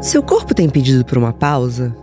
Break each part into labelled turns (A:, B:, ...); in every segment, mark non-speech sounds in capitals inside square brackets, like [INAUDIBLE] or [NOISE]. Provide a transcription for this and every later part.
A: Seu corpo tem pedido por uma pausa?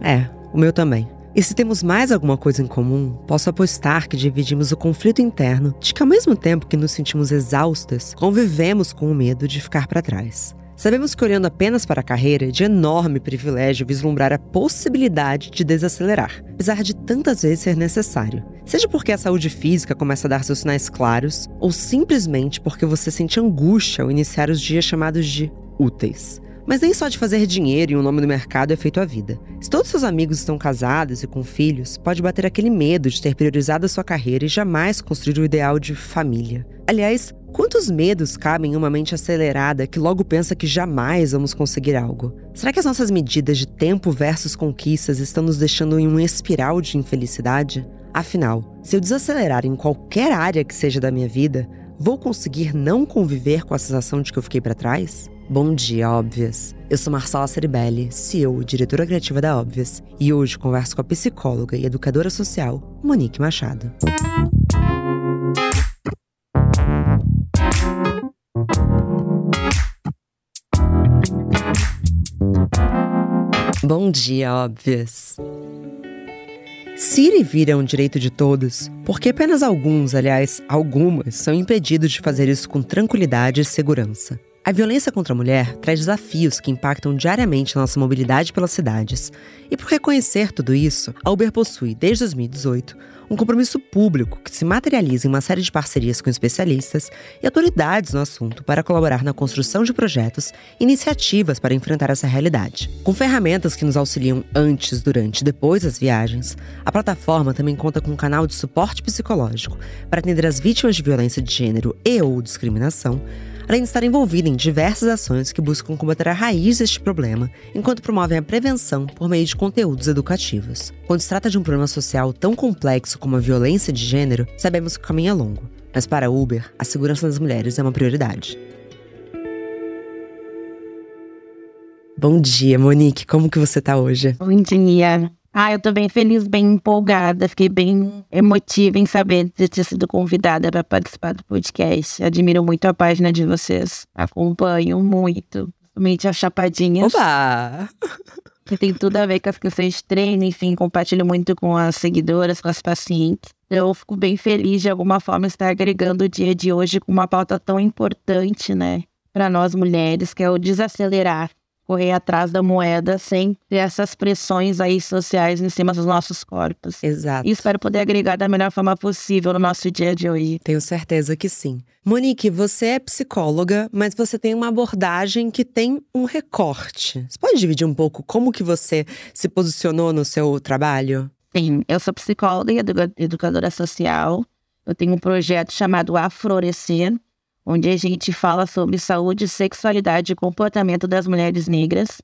A: É, o meu também. E se temos mais alguma coisa em comum, posso apostar que dividimos o conflito interno de que, ao mesmo tempo que nos sentimos exaustas, convivemos com o medo de ficar para trás. Sabemos que, olhando apenas para a carreira, é de enorme privilégio vislumbrar a possibilidade de desacelerar, apesar de tantas vezes ser necessário. Seja porque a saúde física começa a dar seus sinais claros, ou simplesmente porque você sente angústia ao iniciar os dias chamados de úteis. Mas nem só de fazer dinheiro e um nome no mercado é feito a vida. Se todos seus amigos estão casados e com filhos, pode bater aquele medo de ter priorizado a sua carreira e jamais construir o ideal de família. Aliás, quantos medos cabem em uma mente acelerada que logo pensa que jamais vamos conseguir algo? Será que as nossas medidas de tempo versus conquistas estão nos deixando em uma espiral de infelicidade? Afinal, se eu desacelerar em qualquer área que seja da minha vida, vou conseguir não conviver com a sensação de que eu fiquei para trás? Bom dia, Óbvias! Eu sou Marcela Ceribelli, CEO e diretora criativa da Óbvias, e hoje converso com a psicóloga e educadora social Monique Machado. Bom dia, Óbvias! Se ir e vir é um direito de todos, porque apenas alguns, aliás, algumas, são impedidos de fazer isso com tranquilidade e segurança. A violência contra a mulher traz desafios que impactam diariamente nossa mobilidade pelas cidades. E por reconhecer tudo isso, a Uber possui, desde 2018, um compromisso público que se materializa em uma série de parcerias com especialistas e autoridades no assunto para colaborar na construção de projetos e iniciativas para enfrentar essa realidade. Com ferramentas que nos auxiliam antes, durante e depois das viagens, a plataforma também conta com um canal de suporte psicológico para atender as vítimas de violência de gênero e ou discriminação além de estar envolvida em diversas ações que buscam combater a raiz deste problema, enquanto promovem a prevenção por meio de conteúdos educativos. Quando se trata de um problema social tão complexo como a violência de gênero, sabemos que o caminho é longo, mas para a Uber, a segurança das mulheres é uma prioridade. Bom dia, Monique. Como que você está hoje?
B: Bom dia. Ah, eu tô bem feliz, bem empolgada. Fiquei bem emotiva em saber de ter sido convidada para participar do podcast. Admiro muito a página de vocês. Acompanho muito. Principalmente as chapadinhas.
A: Oba!
B: Que tem tudo a ver com as questões de treino, enfim, compartilho muito com as seguidoras, com as pacientes. Eu fico bem feliz de alguma forma estar agregando o dia de hoje com uma pauta tão importante, né, para nós mulheres, que é o desacelerar correr atrás da moeda sem ter essas pressões aí sociais em cima dos nossos corpos.
A: Exato.
B: E espero poder agregar da melhor forma possível no nosso dia de hoje.
A: Tenho certeza que sim. Monique, você é psicóloga, mas você tem uma abordagem que tem um recorte. Você pode dividir um pouco como que você se posicionou no seu trabalho?
B: Sim, eu sou psicóloga e educadora social. Eu tenho um projeto chamado Aflorescer, onde a gente fala sobre saúde, sexualidade e comportamento das mulheres negras.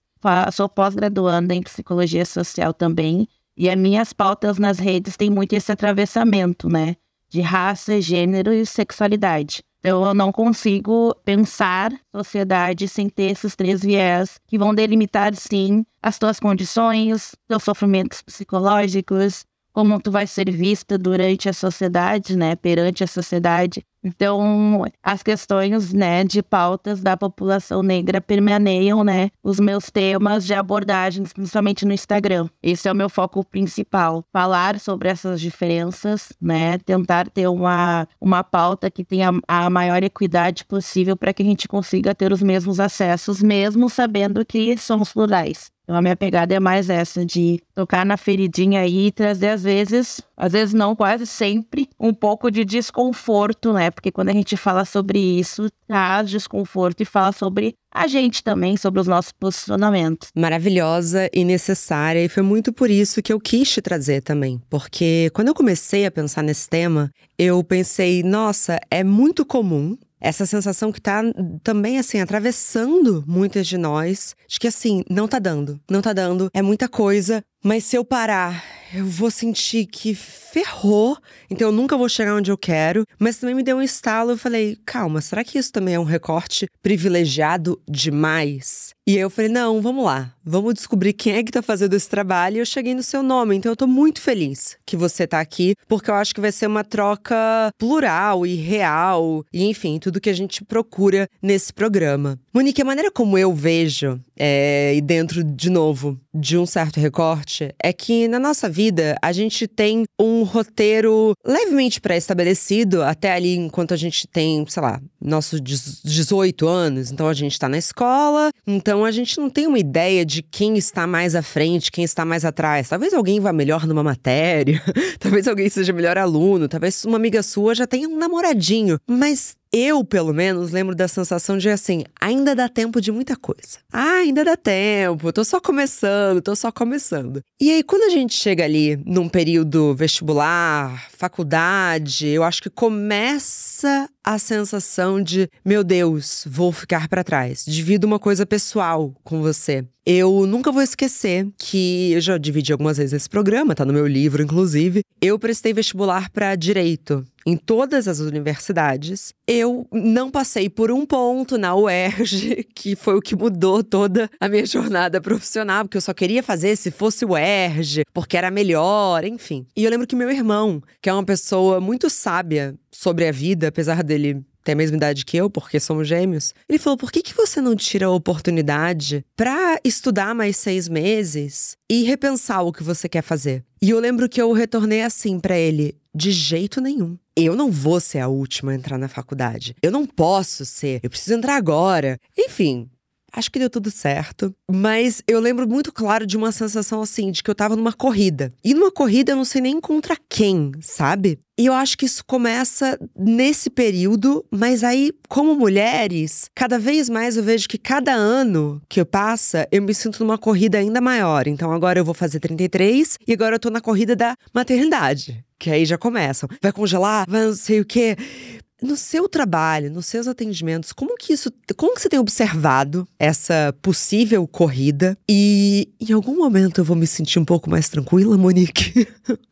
B: Sou pós-graduanda em psicologia social também, e as minhas pautas nas redes têm muito esse atravessamento, né? De raça, gênero e sexualidade. Então, eu não consigo pensar sociedade sem ter esses três viés que vão delimitar, sim, as tuas condições, teus sofrimentos psicológicos, como tu vai ser vista durante a sociedade, né, perante a sociedade. Então, as questões, né, de pautas da população negra permaneiam, né, os meus temas de abordagens, principalmente no Instagram. Esse é o meu foco principal, falar sobre essas diferenças, né, tentar ter uma, uma pauta que tenha a maior equidade possível para que a gente consiga ter os mesmos acessos, mesmo sabendo que somos plurais. Então a minha pegada é mais essa de tocar na feridinha aí e trazer às vezes, às vezes não, quase sempre, um pouco de desconforto, né? Porque quando a gente fala sobre isso, traz desconforto e fala sobre a gente também, sobre os nossos posicionamentos.
A: Maravilhosa e necessária, e foi muito por isso que eu quis te trazer também. Porque quando eu comecei a pensar nesse tema, eu pensei, nossa, é muito comum essa sensação que tá também, assim, atravessando muitas de nós, de que, assim, não tá dando, não tá dando, é muita coisa, mas se eu parar, eu vou sentir que ferrou, então eu nunca vou chegar onde eu quero. Mas também me deu um estalo, eu falei, calma, será que isso também é um recorte privilegiado demais? E aí eu falei, não, vamos lá, vamos descobrir quem é que tá fazendo esse trabalho. E eu cheguei no seu nome, então eu tô muito feliz que você tá aqui, porque eu acho que vai ser uma troca plural e real, e enfim, tudo que a gente procura nesse programa. Monique, a maneira como eu vejo é, e dentro, de novo, de um certo recorte, é que na nossa vida a gente tem um roteiro levemente pré-estabelecido até ali enquanto a gente tem, sei lá, nossos 18 anos. Então a gente tá na escola, então a gente não tem uma ideia de quem está mais à frente, quem está mais atrás. Talvez alguém vá melhor numa matéria, [LAUGHS] talvez alguém seja melhor aluno, talvez uma amiga sua já tenha um namoradinho, mas eu, pelo menos, lembro da sensação de assim, ainda dá tempo de muita coisa. Ah, ainda dá tempo, tô só começando, tô só começando. E aí, quando a gente chega ali num período vestibular, faculdade, eu acho que começa a sensação de, meu Deus, vou ficar para trás. Divido uma coisa pessoal com você. Eu nunca vou esquecer que eu já dividi algumas vezes esse programa, tá no meu livro, inclusive. Eu prestei vestibular para direito em todas as universidades. Eu não passei por um ponto na UERJ, [LAUGHS] que foi o que mudou toda a minha jornada profissional, porque eu só queria fazer se fosse UERJ, porque era melhor, enfim. E eu lembro que meu irmão, que é uma pessoa muito sábia sobre a vida, apesar dele ter a mesma idade que eu, porque somos gêmeos, ele falou: por que, que você não tira a oportunidade para estudar mais seis meses e repensar o que você quer fazer? E eu lembro que eu retornei assim para ele: de jeito nenhum. Eu não vou ser a última a entrar na faculdade. Eu não posso ser. Eu preciso entrar agora. Enfim, Acho que deu tudo certo. Mas eu lembro muito claro de uma sensação assim, de que eu tava numa corrida. E numa corrida eu não sei nem contra quem, sabe? E eu acho que isso começa nesse período, mas aí, como mulheres, cada vez mais eu vejo que cada ano que passa, eu me sinto numa corrida ainda maior. Então agora eu vou fazer 33 e agora eu tô na corrida da maternidade. Que aí já começam. Vai congelar, vai não sei o quê. No seu trabalho, nos seus atendimentos, como que isso, como que você tem observado essa possível corrida? E em algum momento eu vou me sentir um pouco mais tranquila, Monique? [LAUGHS]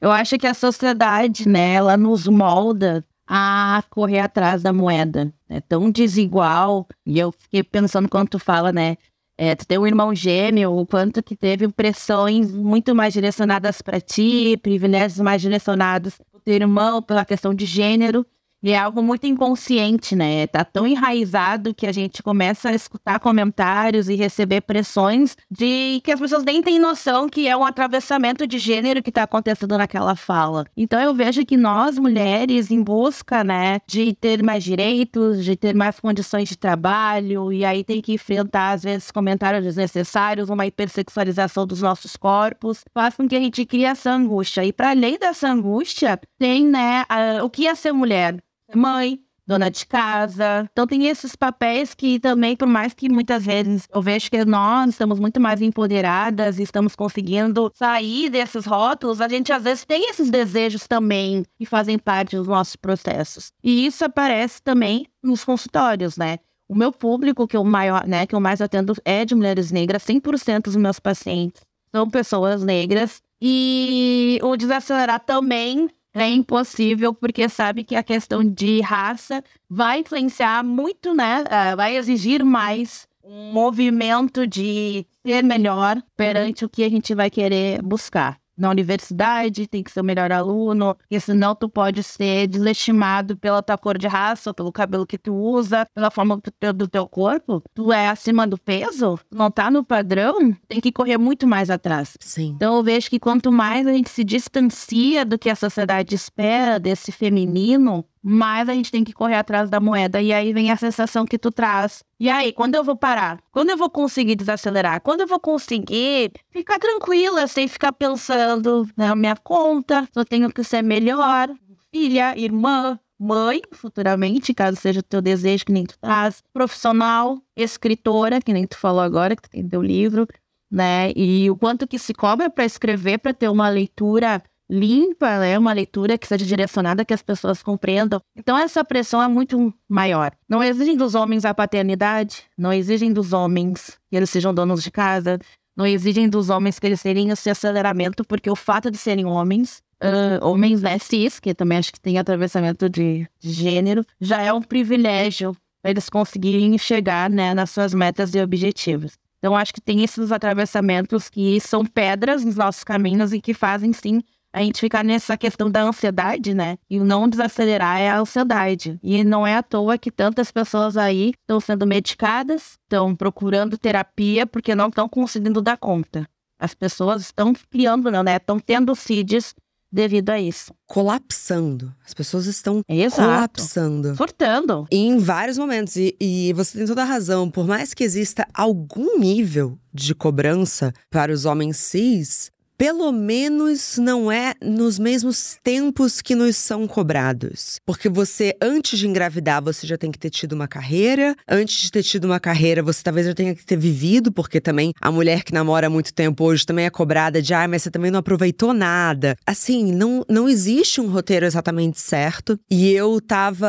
B: Eu acho que a sociedade, né, ela nos molda a correr atrás da moeda. É tão desigual. E eu fiquei pensando quando tu fala, né? É, tu tem um irmão gêmeo, o quanto que teve pressões muito mais direcionadas para ti, privilégios mais direcionados pro teu irmão, pela questão de gênero. E é algo muito inconsciente, né? Tá tão enraizado que a gente começa a escutar comentários e receber pressões de que as pessoas nem têm noção que é um atravessamento de gênero que tá acontecendo naquela fala. Então eu vejo que nós, mulheres, em busca, né, de ter mais direitos, de ter mais condições de trabalho, e aí tem que enfrentar, às vezes, comentários desnecessários, uma hipersexualização dos nossos corpos, faz com que a gente crie essa angústia. E para além dessa angústia, tem, né, a, o que é ser mulher mãe, dona de casa. Então tem esses papéis que também, por mais que muitas vezes eu vejo que nós estamos muito mais empoderadas e estamos conseguindo sair desses rótulos, a gente às vezes tem esses desejos também que fazem parte dos nossos processos. E isso aparece também nos consultórios, né? O meu público que eu maior, né, que eu mais atendo é de mulheres negras, 100% dos meus pacientes são pessoas negras. E o desacelerar também é impossível, porque sabe que a questão de raça vai influenciar muito, né? Uh, vai exigir mais um movimento de ser melhor perante o que a gente vai querer buscar na universidade, tem que ser o melhor aluno, porque senão tu pode ser desestimado pela tua cor de raça, pelo cabelo que tu usa, pela forma do teu corpo. Tu é acima do peso, não tá no padrão, tem que correr muito mais atrás.
A: Sim.
B: Então eu vejo que quanto mais a gente se distancia do que a sociedade espera desse feminino, mais a gente tem que correr atrás da moeda. E aí vem a sensação que tu traz. E aí, quando eu vou parar? Quando eu vou conseguir desacelerar? Quando eu vou conseguir ficar tranquila, sem ficar pensando na minha conta, eu tenho que ser melhor, filha, irmã, mãe, futuramente, caso seja o teu desejo, que nem tu traz, profissional, escritora, que nem tu falou agora, que tu tem teu livro, né? E o quanto que se cobra para escrever, para ter uma leitura limpa, né? Uma leitura que seja direcionada, que as pessoas compreendam. Então, essa pressão é muito maior. Não exigem dos homens a paternidade, não exigem dos homens que eles sejam donos de casa, não exigem dos homens que eles tenham esse aceleramento, porque o fato de serem homens, uh, homens né, cis, que também acho que tem atravessamento de, de gênero, já é um privilégio eles conseguirem chegar né, nas suas metas e objetivos. Então, acho que tem esses atravessamentos que são pedras nos nossos caminhos e que fazem, sim, a gente fica nessa questão da ansiedade, né? E o não desacelerar é a ansiedade. E não é à toa que tantas pessoas aí estão sendo medicadas, estão procurando terapia porque não estão conseguindo dar conta. As pessoas estão criando, né? Estão tendo CIDs devido a isso.
A: Colapsando. As pessoas estão
B: Exato.
A: colapsando.
B: Furtando.
A: Em vários momentos. E, e, você tem toda a razão. Por mais que exista algum nível de cobrança para os homens cis, pelo menos não é nos mesmos tempos que nos são cobrados. Porque você, antes de engravidar, você já tem que ter tido uma carreira. Antes de ter tido uma carreira, você talvez já tenha que ter vivido, porque também a mulher que namora há muito tempo hoje também é cobrada de, ah, mas você também não aproveitou nada. Assim, não, não existe um roteiro exatamente certo. E eu tava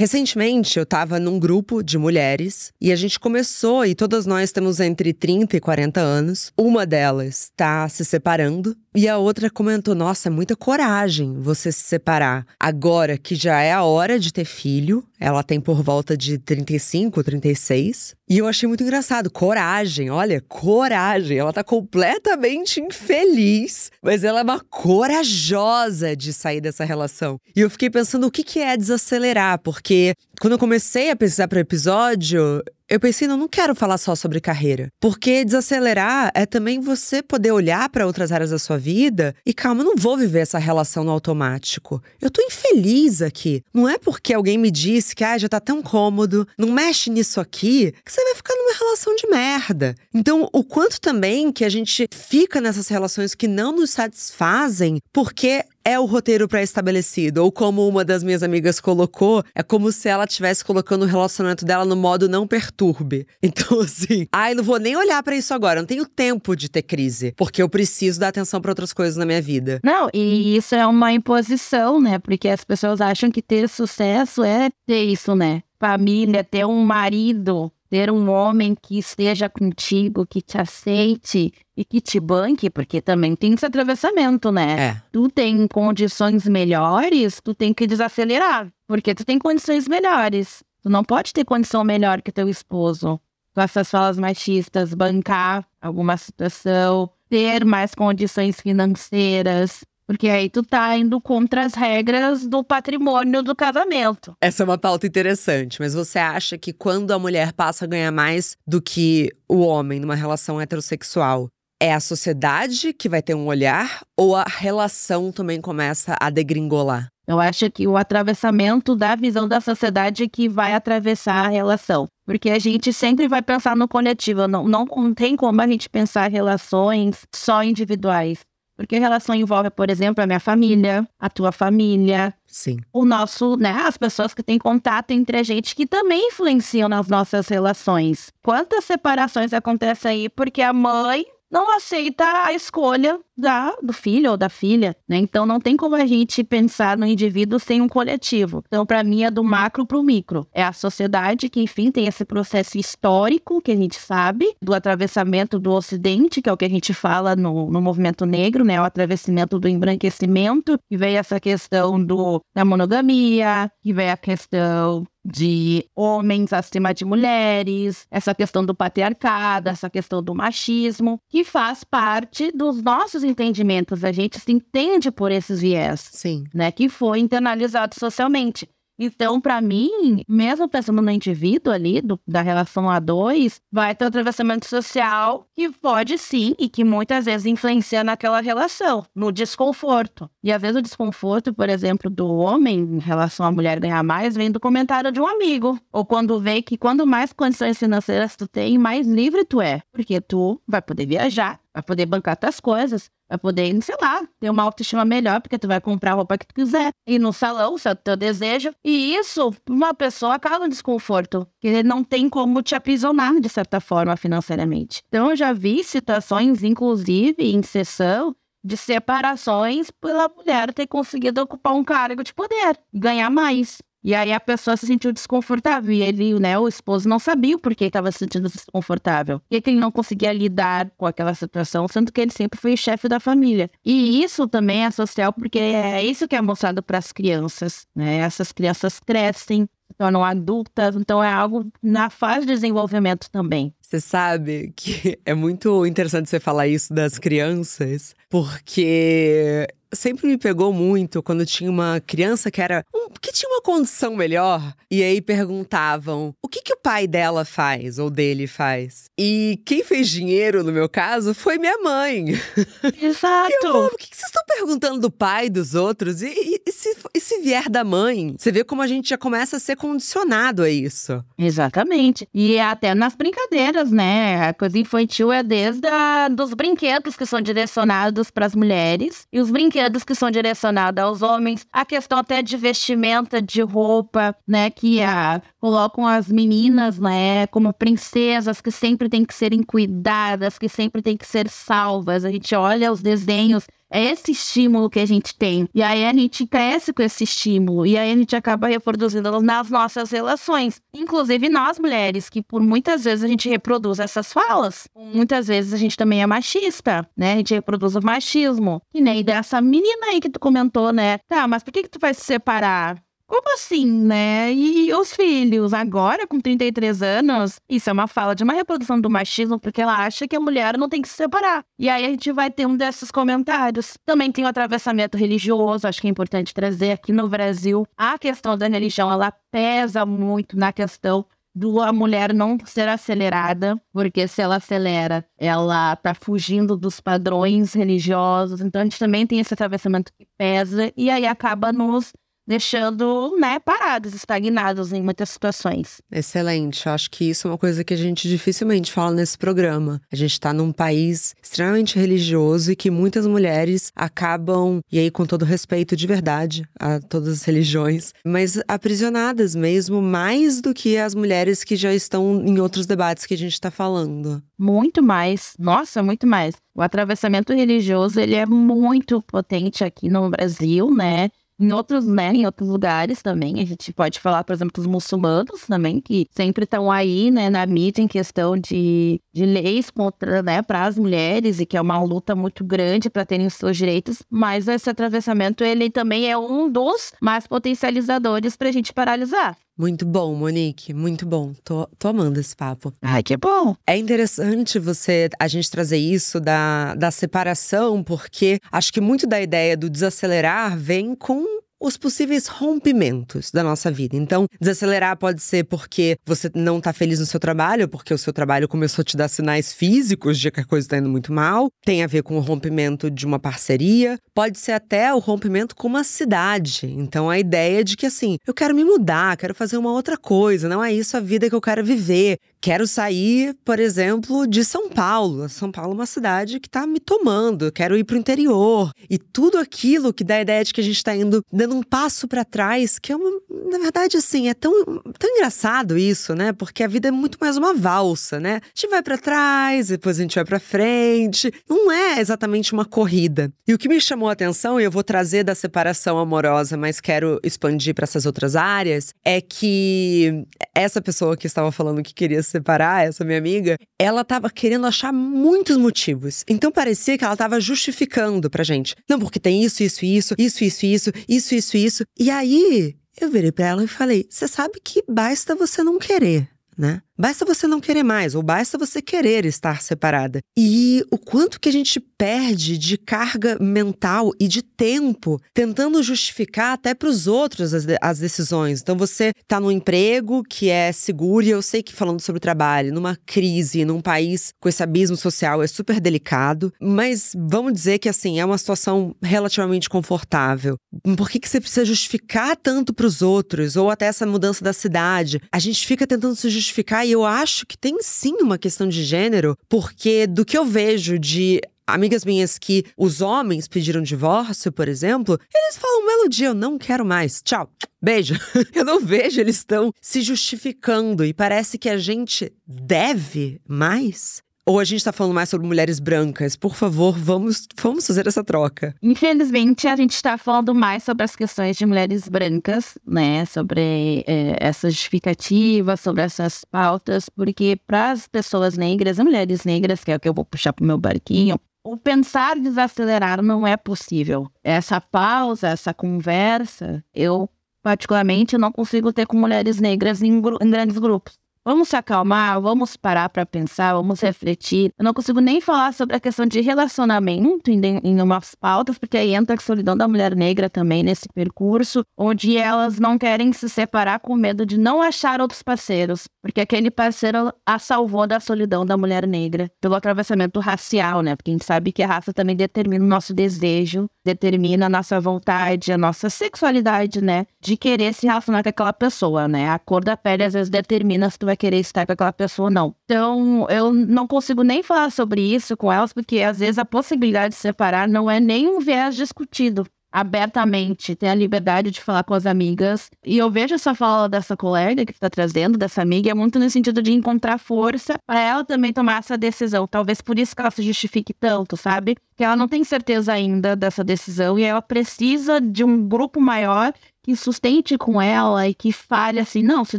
A: Recentemente, eu estava num grupo de mulheres e a gente começou, e todas nós temos entre 30 e 40 anos. Uma delas está se separando e a outra comentou: Nossa, é muita coragem você se separar. Agora que já é a hora de ter filho, ela tem por volta de 35, 36. E eu achei muito engraçado. Coragem, olha, coragem. Ela tá completamente infeliz, mas ela é uma corajosa de sair dessa relação. E eu fiquei pensando o que, que é desacelerar, porque quando eu comecei a pesquisar para o episódio, eu pensei, não, não quero falar só sobre carreira. Porque desacelerar é também você poder olhar para outras áreas da sua vida e, calma, eu não vou viver essa relação no automático. Eu tô infeliz aqui. Não é porque alguém me disse que ah, já tá tão cômodo, não mexe nisso aqui, que você vai ficar numa relação de merda. Então, o quanto também que a gente fica nessas relações que não nos satisfazem porque é o roteiro pré-estabelecido. Ou como uma das minhas amigas colocou, é como se ela estivesse colocando o relacionamento dela no modo não perturbe. [LAUGHS] Então, assim, ai, não vou nem olhar para isso agora, não tenho tempo de ter crise, porque eu preciso dar atenção para outras coisas na minha vida.
B: Não, e isso é uma imposição, né? Porque as pessoas acham que ter sucesso é ter isso, né? Família, ter um marido ter um homem que esteja contigo, que te aceite e que te banque, porque também tem esse atravessamento, né?
A: É.
B: Tu tem condições melhores, tu tem que desacelerar, porque tu tem condições melhores. Tu não pode ter condição melhor que teu esposo. Com essas falas machistas, bancar alguma situação, ter mais condições financeiras, porque aí tu tá indo contra as regras do patrimônio do casamento.
A: Essa é uma pauta interessante, mas você acha que quando a mulher passa a ganhar mais do que o homem numa relação heterossexual, é a sociedade que vai ter um olhar ou a relação também começa a degringolar?
B: Eu acho que o atravessamento da visão da sociedade é que vai atravessar a relação. Porque a gente sempre vai pensar no coletivo. Não, não tem como a gente pensar relações só individuais. Porque a relação envolve, por exemplo, a minha família, a tua família.
A: Sim.
B: O nosso, né? As pessoas que têm contato entre a gente que também influenciam nas nossas relações. Quantas separações acontecem aí porque a mãe não aceita a escolha da, do filho ou da filha, né? Então não tem como a gente pensar no indivíduo sem um coletivo. Então, para mim, é do macro para o micro. É a sociedade que, enfim, tem esse processo histórico que a gente sabe, do atravessamento do Ocidente, que é o que a gente fala no, no movimento negro, né? O atravessamento do embranquecimento, que veio essa questão do, da monogamia, que veio a questão de homens acima de mulheres, essa questão do patriarcado, essa questão do machismo, que faz parte dos nossos entendimentos. A gente se entende por esses viés,
A: Sim.
B: né, que foi internalizado socialmente. Então, para mim, mesmo pensando no indivíduo ali, do, da relação a dois, vai ter um atravessamento social que pode sim e que muitas vezes influencia naquela relação, no desconforto. E às vezes o desconforto, por exemplo, do homem em relação à mulher ganhar mais, vem do comentário de um amigo. Ou quando vê que quando mais condições financeiras tu tem, mais livre tu é. Porque tu vai poder viajar, vai poder bancar tuas coisas, vai poder, sei lá, ter uma autoestima melhor, porque tu vai comprar a roupa que tu quiser, ir no salão, se é o teu desejo. E isso, uma pessoa causa um desconforto, que não tem como te aprisionar, de certa forma, financeiramente. Então, eu já vi situações, inclusive, em sessão, de separações pela mulher ter conseguido ocupar um cargo de poder, ganhar mais. E aí a pessoa se sentiu desconfortável. E ele, né, o esposo não sabia o porquê estava se sentindo desconfortável. E que ele não conseguia lidar com aquela situação, sendo que ele sempre foi chefe da família. E isso também é social, porque é isso que é mostrado para as crianças, né? Essas crianças crescem tornam adultas, então é algo na fase de desenvolvimento também.
A: Você sabe que [LAUGHS] é muito interessante você falar isso das crianças, porque sempre me pegou muito quando tinha uma criança que era um, que tinha uma condição melhor e aí perguntavam o que que o pai dela faz ou dele faz. E quem fez dinheiro no meu caso foi minha mãe. [LAUGHS]
B: Exato.
A: eu falava, o que, que vocês estão perguntando do pai dos outros? E, e, e, se, e se vier da mãe? Você vê como a gente já começa a ser condicionado a isso.
B: Exatamente. E é até nas brincadeiras, né? A coisa infantil é desde a, dos brinquedos que são direcionados para as mulheres e os brinquedos brinquedos que são direcionados aos homens, a questão até de vestimenta, de roupa, né, que a, colocam as meninas, né, como princesas que sempre têm que serem cuidadas, que sempre têm que ser salvas. A gente olha os desenhos é esse estímulo que a gente tem. E aí a gente cresce com esse estímulo. E aí a gente acaba reproduzindo nas nossas relações. Inclusive nós mulheres, que por muitas vezes a gente reproduz essas falas. Muitas vezes a gente também é machista, né? A gente reproduz o machismo. E nem dessa menina aí que tu comentou, né? Tá, mas por que, que tu vai se separar? Como assim, né? E os filhos, agora com 33 anos, isso é uma fala de uma reprodução do machismo, porque ela acha que a mulher não tem que se separar. E aí a gente vai ter um desses comentários. Também tem o atravessamento religioso, acho que é importante trazer aqui no Brasil. A questão da religião, ela pesa muito na questão do a mulher não ser acelerada, porque se ela acelera, ela tá fugindo dos padrões religiosos. Então a gente também tem esse atravessamento que pesa e aí acaba nos deixando, né, parados, estagnados em muitas situações.
A: Excelente. Eu acho que isso é uma coisa que a gente dificilmente fala nesse programa. A gente está num país extremamente religioso e que muitas mulheres acabam, e aí com todo respeito de verdade a todas as religiões, mas aprisionadas mesmo, mais do que as mulheres que já estão em outros debates que a gente está falando.
B: Muito mais. Nossa, muito mais. O atravessamento religioso, ele é muito potente aqui no Brasil, né? Em outros, né, em outros lugares também. A gente pode falar, por exemplo, dos muçulmanos também, que sempre estão aí, né, na mídia em questão de, de leis contra, né, para as mulheres e que é uma luta muito grande para terem os seus direitos. Mas esse atravessamento, ele também é um dos mais potencializadores para a gente paralisar.
A: Muito bom, Monique, muito bom. Tô, tô amando esse papo.
B: Ai, que bom.
A: É interessante você a gente trazer isso da, da separação, porque acho que muito da ideia do desacelerar vem com os possíveis rompimentos da nossa vida. Então, desacelerar pode ser porque você não está feliz no seu trabalho, porque o seu trabalho começou a te dar sinais físicos de que a coisa está indo muito mal. Tem a ver com o rompimento de uma parceria. Pode ser até o rompimento com uma cidade. Então, a ideia de que assim, eu quero me mudar, quero fazer uma outra coisa, não é isso a vida que eu quero viver. Quero sair, por exemplo, de São Paulo. São Paulo é uma cidade que está me tomando. Quero ir para o interior. E tudo aquilo que dá a ideia de que a gente está indo dando um passo para trás, que é uma. Na verdade, assim, é tão, tão engraçado isso, né? Porque a vida é muito mais uma valsa, né? A gente vai para trás, depois a gente vai para frente. Não é exatamente uma corrida. E o que me chamou a atenção, e eu vou trazer da separação amorosa, mas quero expandir para essas outras áreas, é que essa pessoa que estava falando que queria separar, essa minha amiga, ela tava querendo achar muitos motivos. Então parecia que ela tava justificando pra gente. Não, porque tem isso, isso, isso, isso, isso, isso, isso, isso, isso. E aí eu virei pra ela e falei: você sabe que basta você não querer, né? Basta você não querer mais, ou basta você querer estar separada. E o quanto que a gente perde de carga mental e de tempo tentando justificar até para os outros as, as, decisões. Então você está num emprego que é seguro, e eu sei que falando sobre trabalho, numa crise, num país com esse abismo social é super delicado, mas vamos dizer que assim, é uma situação relativamente confortável. Por que, que você precisa justificar tanto para os outros, ou até essa mudança da cidade? A gente fica tentando se justificar eu acho que tem sim uma questão de gênero, porque do que eu vejo de amigas minhas que os homens pediram divórcio, por exemplo, eles falam um belo dia, eu não quero mais, tchau, beijo. [LAUGHS] eu não vejo eles estão se justificando e parece que a gente deve mais. Ou a gente está falando mais sobre mulheres brancas? Por favor, vamos, vamos fazer essa troca.
B: Infelizmente, a gente está falando mais sobre as questões de mulheres brancas, né? Sobre é, essa justificativa, sobre essas pautas, porque para as pessoas negras, as mulheres negras, que é o que eu vou puxar para o meu barquinho, o pensar desacelerar não é possível. Essa pausa, essa conversa, eu particularmente, não consigo ter com mulheres negras em, em grandes grupos. Vamos se acalmar, vamos parar para pensar, vamos refletir. Eu não consigo nem falar sobre a questão de relacionamento em, em umas pautas, porque aí entra a solidão da mulher negra também nesse percurso, onde elas não querem se separar com medo de não achar outros parceiros, porque aquele parceiro a salvou da solidão da mulher negra, pelo atravessamento racial, né? Porque a gente sabe que a raça também determina o nosso desejo, determina a nossa vontade, a nossa sexualidade, né? De querer se relacionar com aquela pessoa, né? A cor da pele às vezes determina se tu vai querer estar com aquela pessoa ou não. Então, eu não consigo nem falar sobre isso com elas, porque às vezes a possibilidade de separar não é nem um viés discutido abertamente, ter a liberdade de falar com as amigas. E eu vejo essa fala dessa colega que está trazendo, dessa amiga, é muito no sentido de encontrar força para ela também tomar essa decisão. Talvez por isso que ela se justifique tanto, sabe? Que ela não tem certeza ainda dessa decisão e ela precisa de um grupo maior que sustente com ela e que fale assim: não, se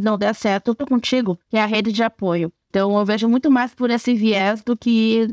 B: não der certo, eu tô contigo, que é a rede de apoio. Então eu vejo muito mais por esse viés do que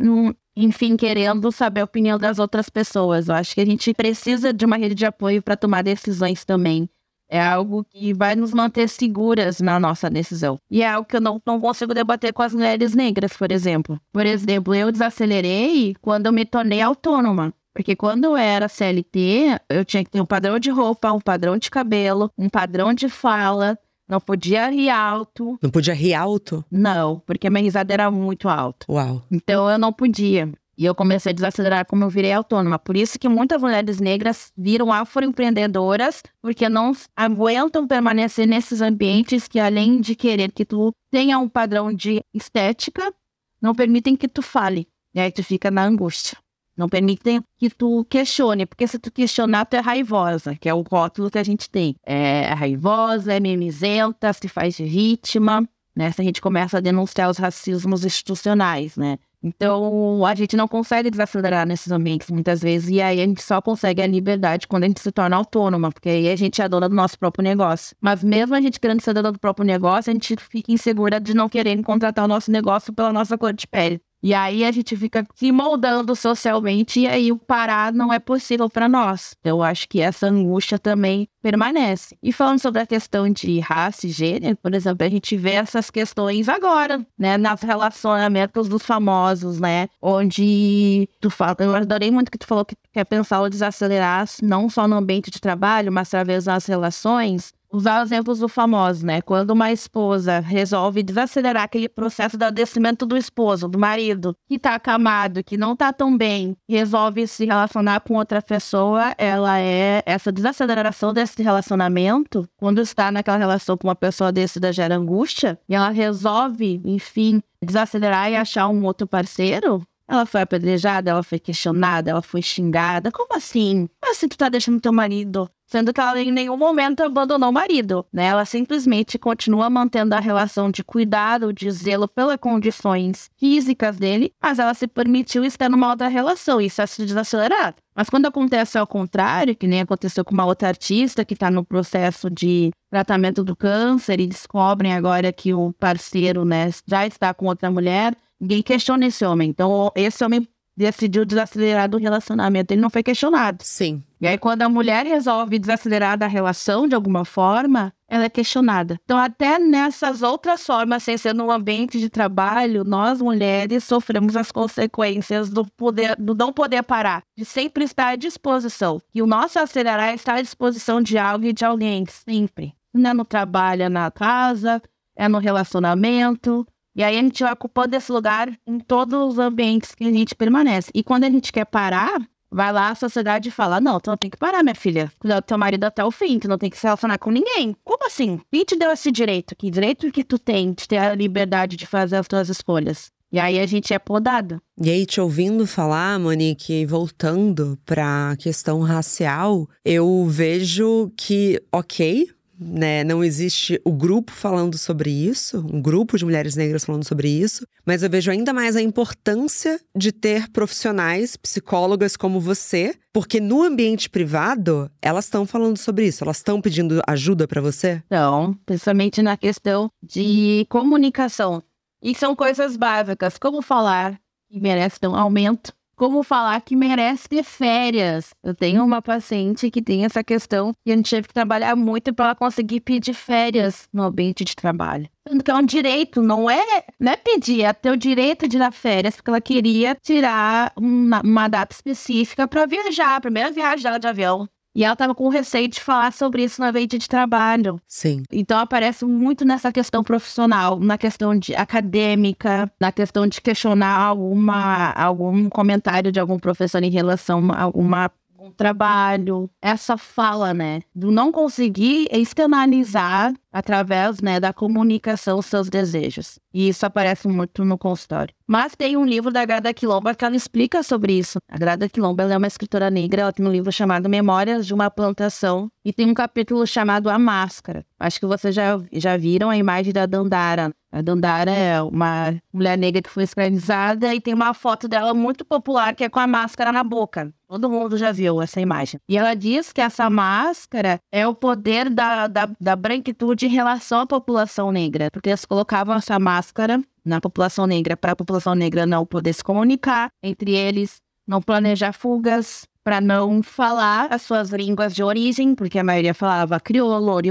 B: enfim, querendo saber a opinião das outras pessoas. Eu acho que a gente precisa de uma rede de apoio para tomar decisões também. É algo que vai nos manter seguras na nossa decisão. E é algo que eu não, não consigo debater com as mulheres negras, por exemplo. Por exemplo, eu desacelerei quando eu me tornei autônoma. Porque quando eu era CLT, eu tinha que ter um padrão de roupa, um padrão de cabelo, um padrão de fala. Não podia rir alto.
A: Não podia rir alto?
B: Não, porque a minha risada era muito alta.
A: Uau.
B: Então eu não podia. E eu comecei a desacelerar como eu virei autônoma. Por isso que muitas mulheres negras viram afroempreendedoras, porque não aguentam permanecer nesses ambientes que, além de querer que tu tenha um padrão de estética, não permitem que tu fale. E aí tu fica na angústia. Não permitem que tu questione, porque se tu questionar, tu é raivosa, que é o rótulo que a gente tem. É raivosa, é mimizenta, se faz de vítima, né? Se a gente começa a denunciar os racismos institucionais, né? Então, a gente não consegue desacelerar nesses ambientes muitas vezes, e aí a gente só consegue a liberdade quando a gente se torna autônoma, porque aí a gente é dona do nosso próprio negócio. Mas mesmo a gente querendo ser dona do próprio negócio, a gente fica insegura de não querer contratar o nosso negócio pela nossa cor de pele. E aí a gente fica se moldando socialmente e aí o parar não é possível para nós. Eu acho que essa angústia também permanece. E falando sobre a questão de raça e gênero, por exemplo, a gente vê essas questões agora, né, nas relacionamentos dos famosos, né, onde tu fala, eu adorei muito que tu falou que quer pensar o desacelerar não só no ambiente de trabalho, mas através das relações, usar exemplos do famoso, né? Quando uma esposa resolve desacelerar aquele processo do adoecimento do esposo, do marido, que tá acamado, que não tá tão bem, resolve se relacionar com outra pessoa, ela é essa desaceleração desse relacionamento, quando está naquela relação com uma pessoa decida gera angústia, e ela resolve, enfim, desacelerar e achar um outro parceiro, ela foi apedrejada, ela foi questionada, ela foi xingada. Como assim? Como assim tu tá deixando teu marido? Sendo que ela em nenhum momento abandonou o marido, né? Ela simplesmente continua mantendo a relação de cuidado, de zelo pelas condições físicas dele, mas ela se permitiu estar numa outra relação, isso é se desacelerar. Mas quando acontece ao contrário, que nem aconteceu com uma outra artista que está no processo de tratamento do câncer e descobrem agora que o parceiro, né, já está com outra mulher, Ninguém questiona esse homem. Então, esse homem decidiu desacelerar do relacionamento. Ele não foi questionado.
A: Sim.
B: E aí, quando a mulher resolve desacelerar da relação de alguma forma, ela é questionada. Então, até nessas outras formas, sem ser no ambiente de trabalho, nós mulheres sofremos as consequências do poder, do não poder parar, de sempre estar à disposição. E o nosso acelerar é estar à disposição de algo e de alguém, sempre. Não é no trabalho, é na casa, é no relacionamento, e aí a gente vai ocupando esse lugar em todos os ambientes que a gente permanece. E quando a gente quer parar, vai lá a sociedade fala: Não, tu não tem que parar, minha filha. Cuidar do teu marido até o fim, tu não tem que se relacionar com ninguém. Como assim? Quem te deu esse direito? Que direito que tu tem de ter a liberdade de fazer as tuas escolhas? E aí a gente é podada.
A: E aí, te ouvindo falar, Monique, voltando para a questão racial, eu vejo que, ok, né? Não existe o grupo falando sobre isso, um grupo de mulheres negras falando sobre isso, mas eu vejo ainda mais a importância de ter profissionais, psicólogas como você, porque no ambiente privado, elas estão falando sobre isso, elas estão pedindo ajuda para você?
B: Então, principalmente na questão de comunicação. E são coisas básicas, como falar que merece um aumento, como falar que merece ter férias. Eu tenho uma paciente que tem essa questão e a gente teve que trabalhar muito para ela conseguir pedir férias no ambiente de trabalho. Que é um direito, não é, não é pedir, é ter o direito de na férias, porque ela queria tirar uma, uma data específica para viajar, a primeira viagem dela de avião. E ela estava com receio de falar sobre isso no ambiente de trabalho.
A: Sim.
B: Então aparece muito nessa questão profissional, na questão de acadêmica, na questão de questionar alguma, algum comentário de algum professor em relação a alguma um trabalho, essa fala, né, do não conseguir externalizar através, né, da comunicação seus desejos. E isso aparece muito no consultório. Mas tem um livro da Grada Quilomba que ela explica sobre isso. A Grada Quilomba é uma escritora negra, ela tem um livro chamado Memórias de uma Plantação e tem um capítulo chamado A Máscara. Acho que vocês já, já viram a imagem da Dandara. A Dandara é uma mulher negra que foi escravizada e tem uma foto dela muito popular que é com a máscara na boca. Todo mundo já viu essa imagem. E ela diz que essa máscara é o poder da, da, da branquitude em relação à população negra, porque eles colocavam essa máscara na população negra para a população negra não poder se comunicar entre eles, não planejar fugas, para não falar as suas línguas de origem, porque a maioria falava crioulo,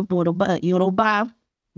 B: yorubá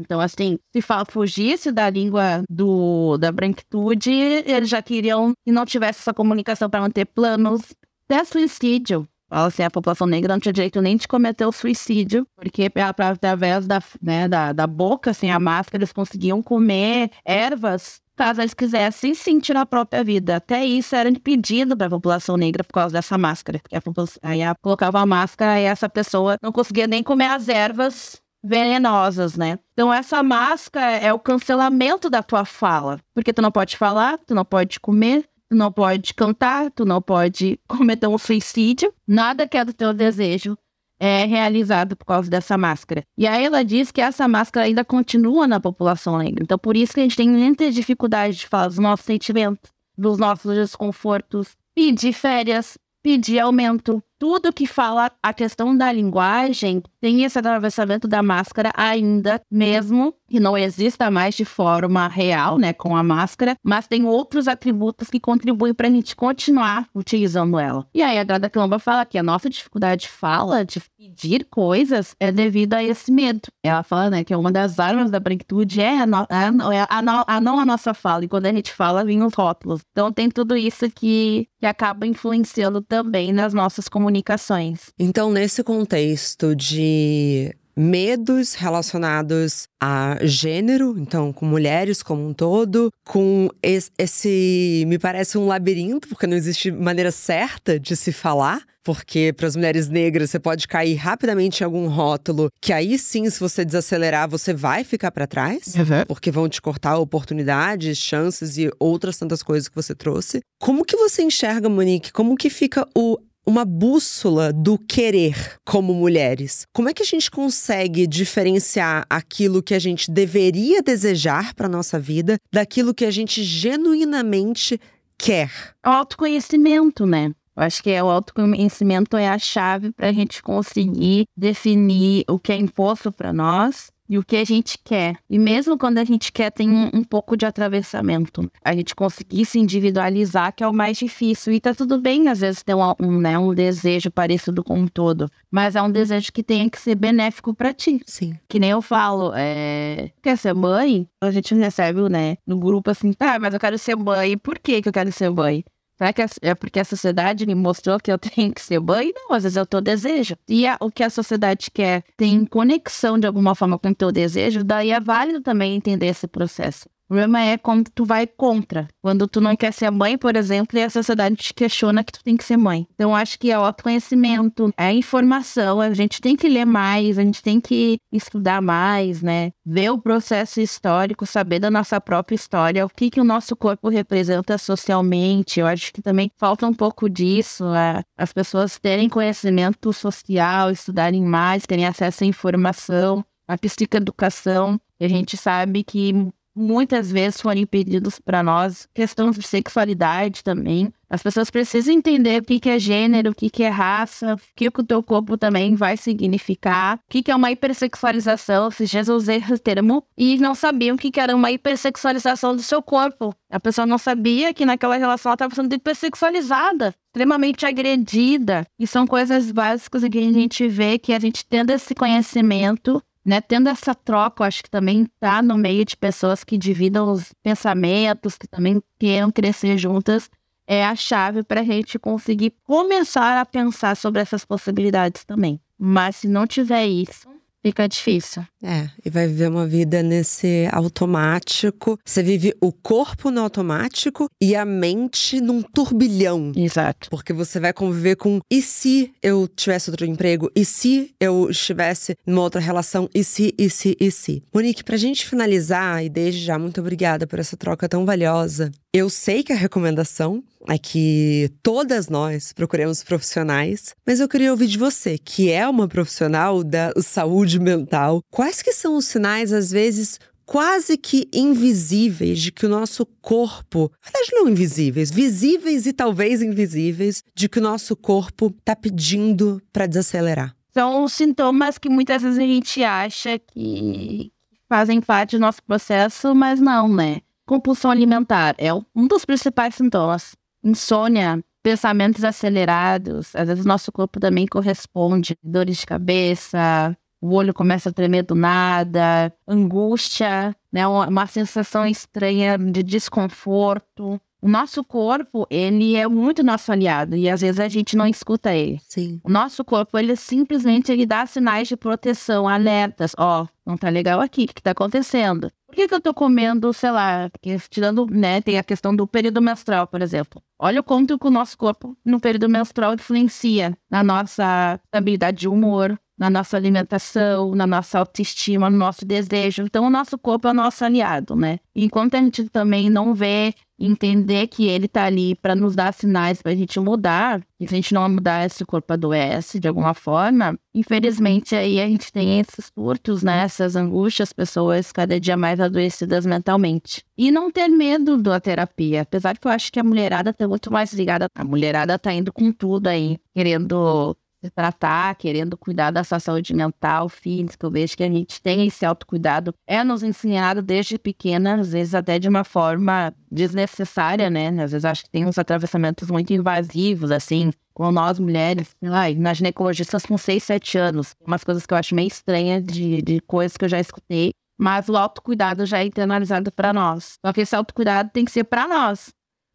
B: então, assim, se fugisse da língua do, da branquitude, eles já queriam que não tivesse essa comunicação para manter planos até suicídio. Assim, a população negra não tinha direito nem de cometer o suicídio, porque através da, né, da, da boca, assim, a máscara, eles conseguiam comer ervas caso eles quisessem sentir a própria vida. Até isso era impedido para a população negra por causa dessa máscara. A população, aí a, colocava a máscara e essa pessoa não conseguia nem comer as ervas venenosas, né? Então essa máscara é o cancelamento da tua fala, porque tu não pode falar, tu não pode comer, tu não pode cantar, tu não pode cometer um suicídio, nada que é do teu desejo é realizado por causa dessa máscara. E aí ela diz que essa máscara ainda continua na população negra. Então por isso que a gente tem muita dificuldade de falar dos nossos sentimentos, dos nossos desconfortos, pedir férias, pedir aumento, tudo que fala a questão da linguagem tem esse atravessamento da máscara ainda, mesmo que não exista mais de forma real, né, com a máscara, mas tem outros atributos que contribuem para a gente continuar utilizando ela. E aí a Grada Quilomba fala que a nossa dificuldade de fala, de pedir coisas, é devido a esse medo. Ela fala, né, que uma das armas da branquitude é a, no, a, a, a, não a nossa fala, e quando a gente fala, vem os rótulos. Então tem tudo isso que, que acaba influenciando também nas nossas comunicações comunicações.
A: Então, nesse contexto de medos relacionados a gênero, então com mulheres como um todo, com esse, me parece um labirinto, porque não existe maneira certa de se falar. Porque para as mulheres negras você pode cair rapidamente em algum rótulo que aí sim, se você desacelerar, você vai ficar para trás, uhum. porque vão te cortar oportunidades, chances e outras tantas coisas que você trouxe. Como que você enxerga, Monique? Como que fica o uma bússola do querer como mulheres. Como é que a gente consegue diferenciar aquilo que a gente deveria desejar para nossa vida daquilo que a gente genuinamente quer?
B: Autoconhecimento, né? Eu acho que é o autoconhecimento é a chave para a gente conseguir definir o que é imposto para nós e o que a gente quer. E mesmo quando a gente quer, tem um, um, pouco de atravessamento. A gente conseguir se individualizar, que é o mais difícil. E tá tudo bem, às vezes, ter um, um, né, um desejo parecido com um todo. Mas é um desejo que tem que ser benéfico para ti.
A: Sim.
B: Que nem eu falo, é... quer ser mãe? A gente recebe, né, no grupo assim, tá, mas eu quero ser mãe. Por que, que eu quero ser mãe? Será que é porque a sociedade me mostrou que eu [LAUGHS] tenho que ser mãe? Não, às vezes é o teu desejo. E a, o que a sociedade quer tem conexão de alguma forma com o teu desejo, daí é válido também entender esse processo. O problema é quando tu vai contra. Quando tu não quer ser mãe, por exemplo, e a sociedade te questiona que tu tem que ser mãe. Então, acho que é o autoconhecimento, é a informação. A gente tem que ler mais, a gente tem que estudar mais, né? Ver o processo histórico, saber da nossa própria história, o que, que o nosso corpo representa socialmente. Eu acho que também falta um pouco disso, as pessoas terem conhecimento social, estudarem mais, terem acesso à informação, à psicoeducação. E a gente sabe que muitas vezes foram impedidos para nós, questão de sexualidade também. As pessoas precisam entender o que, é gênero, o que, é raça, o que, o teu corpo também vai significar, o que, é uma hipersexualização, se Jesus usei esse termo, e não sabiam o que, era uma hipersexualização do seu corpo. A pessoa não sabia que naquela relação ela estava sendo hipersexualizada, extremamente agredida. E são coisas básicas que a gente vê que a gente tendo esse conhecimento né, tendo essa troca, eu acho que também tá no meio de pessoas que dividam os pensamentos, que também queiram crescer juntas, é a chave para a gente conseguir começar a pensar sobre essas possibilidades também. Mas se não tiver isso, fica difícil.
A: É, e vai viver uma vida nesse automático. Você vive o corpo no automático e a mente num turbilhão.
B: Exato.
A: Porque você vai conviver com e se eu tivesse outro emprego? E se eu estivesse numa outra relação? E se, e se, e se? Monique, pra gente finalizar, e desde já, muito obrigada por essa troca tão valiosa. Eu sei que a recomendação é que todas nós procuremos profissionais, mas eu queria ouvir de você, que é uma profissional da saúde mental. Quais que são os sinais, às vezes, quase que invisíveis de que o nosso corpo, na verdade não invisíveis, visíveis e talvez invisíveis, de que o nosso corpo está pedindo para desacelerar?
B: São sintomas que muitas vezes a gente acha que fazem parte do nosso processo, mas não, né? Compulsão alimentar é um dos principais sintomas. Insônia, pensamentos acelerados, às vezes nosso corpo também corresponde, dores de cabeça, o olho começa a tremer do nada, angústia, né, uma sensação estranha de desconforto. O nosso corpo, ele é muito nosso aliado e às vezes a gente não escuta ele.
A: Sim.
B: O nosso corpo, ele simplesmente ele dá sinais de proteção, alertas. Ó, oh, não tá legal aqui, o que, tá acontecendo? Por que, que eu tô comendo, sei lá, tirando, né, tem a questão do período menstrual, por exemplo. Olha o quanto que o nosso corpo no período menstrual influencia na nossa habilidade de humor, na nossa alimentação, na nossa autoestima, no nosso desejo. Então, o nosso corpo é o nosso aliado, né? Enquanto a gente também não vê, entender que ele tá ali para nos dar sinais para a gente mudar, e se a gente não mudar, esse corpo adoece de alguma forma, infelizmente aí a gente tem esses surtos, né? Essas angústias, pessoas cada dia mais adoecidas mentalmente. E não ter medo da terapia, apesar que eu acho que a mulherada tá muito mais ligada, a mulherada tá indo com tudo aí, querendo se tratar, querendo cuidar da sua saúde mental, física. Eu vejo que a gente tem esse autocuidado. É nos ensinado desde pequena, às vezes até de uma forma desnecessária, né? Às vezes acho que tem uns atravessamentos muito invasivos, assim, com nós mulheres, lá, na ginecologistas com 6, 7 anos. Umas coisas que eu acho meio estranhas de, de coisas que eu já escutei. Mas o autocuidado já é internalizado para nós. Só que esse autocuidado tem que ser para nós.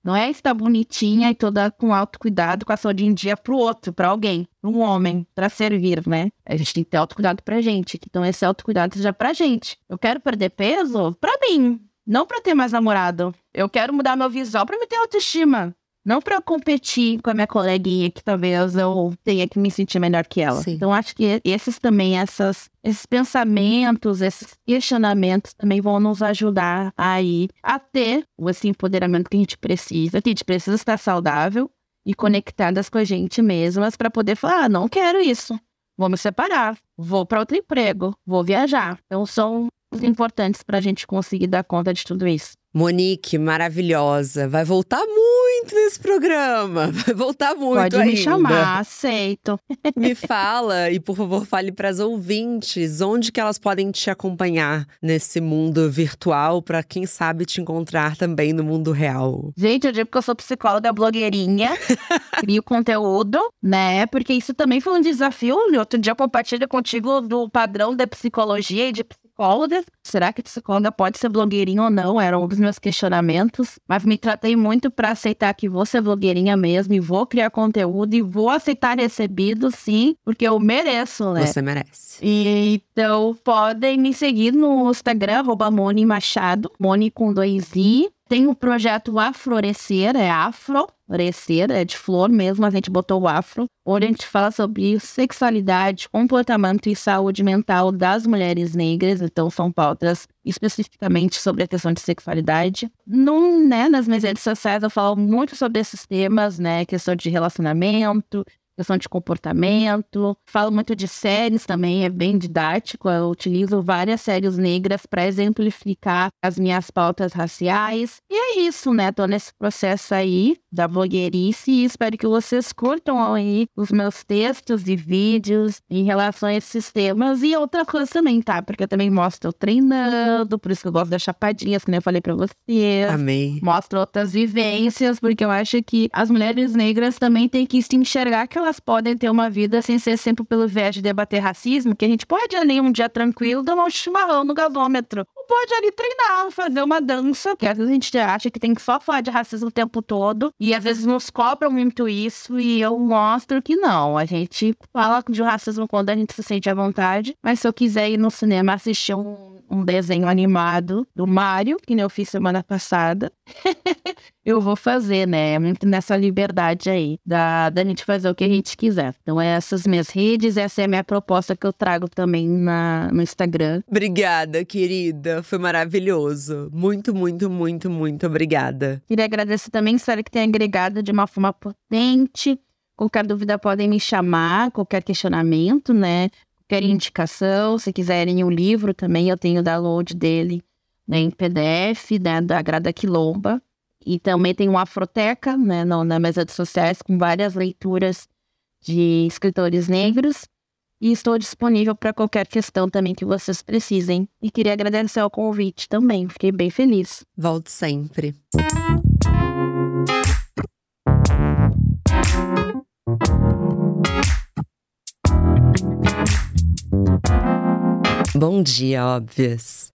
B: Não é estar bonitinha e toda com autocuidado, com a saúde em dia pro outro, para alguém, para um homem, para servir, né? A gente tem que ter autocuidado pra gente. Então, esse autocuidado seja pra gente. Eu quero perder peso pra mim, não pra ter mais namorado. Eu quero mudar meu visual pra me ter autoestima. Não para competir com a minha coleguinha, que talvez eu tenha que me sentir melhor que ela. Sim. Então, acho que esses também, essas, esses pensamentos, esses questionamentos também vão nos ajudar aí a ter esse empoderamento que a gente precisa. Que a gente precisa estar saudável e conectadas com a gente mesmas para poder falar: ah, não quero isso. Vou me separar, vou para outro emprego, vou viajar. Então, são importantes para a gente conseguir dar conta de tudo isso.
A: Monique, maravilhosa. Vai voltar muito nesse programa. [LAUGHS] Vai voltar muito
B: Pode
A: ainda.
B: me chamar, [LAUGHS] aceito.
A: me fala e, por favor, fale para as ouvintes onde que elas podem te acompanhar nesse mundo virtual para quem sabe te encontrar também no mundo real.
B: Gente, eu digo que eu sou psicóloga blogueirinha, [LAUGHS] crio conteúdo, né? Porque isso também foi um desafio. Outro dia eu compartilho contigo do padrão da psicologia e de psicóloga. Será que psicóloga pode ser blogueirinha ou não? Era um dos meus questionamentos. Mas me tratei muito para aceitar que vou ser blogueirinha mesmo e vou criar conteúdo e vou aceitar recebido, sim, porque eu mereço, né?
A: Você merece.
B: E, então, podem me seguir no Instagram, arroba Moni Machado, Moni com dois i. Tem o projeto Aflorescer, é afro, florescer, é de flor mesmo, a gente botou o afro, onde a gente fala sobre sexualidade, comportamento e saúde mental das mulheres negras, então são pautas especificamente sobre a questão de sexualidade. Num, né, nas minhas redes sociais eu falo muito sobre esses temas, né, questão de relacionamento, questão de comportamento. Falo muito de séries também, é bem didático. Eu utilizo várias séries negras para exemplificar as minhas pautas raciais. E é isso, né? Tô nesse processo aí da blogueirice e espero que vocês curtam aí os meus textos e vídeos em relação a esses temas. E outra coisa também, tá? Porque eu também mostro eu treinando, por isso que eu gosto das chapadinhas, como eu falei pra vocês.
A: Amei.
B: Mostro outras vivências, porque eu acho que as mulheres negras também têm que se enxergar que elas podem ter uma vida sem ser sempre pelo viés de debater racismo, que a gente pode ali um dia tranquilo tomar um chimarrão no galômetro. Pode ali treinar, fazer uma dança, porque às vezes a gente acha que tem que só falar de racismo o tempo todo, e às vezes nos cobram muito isso, e eu mostro que não. A gente fala de racismo quando a gente se sente à vontade, mas se eu quiser ir no cinema assistir um, um desenho animado do Mario, que eu fiz semana passada, [LAUGHS] eu vou fazer, né? É muito nessa liberdade aí da, da gente fazer o que a gente quiser. Então, é essas minhas redes, essa é a minha proposta que eu trago também na, no Instagram.
A: Obrigada, querida. Foi maravilhoso. Muito, muito, muito, muito obrigada.
B: Queria agradecer também, espero que tenha agregado de uma forma potente. Qualquer dúvida podem me chamar, qualquer questionamento, né? Qualquer indicação, se quiserem um livro também, eu tenho o download dele né, em PDF, né, da Grada Quilomba. E também tem uma Afroteca, né, no, na mesa de sociais, com várias leituras de escritores negros. E estou disponível para qualquer questão também que vocês precisem. E queria agradecer o convite também, fiquei bem feliz.
A: Volte sempre. Bom dia, óbvias.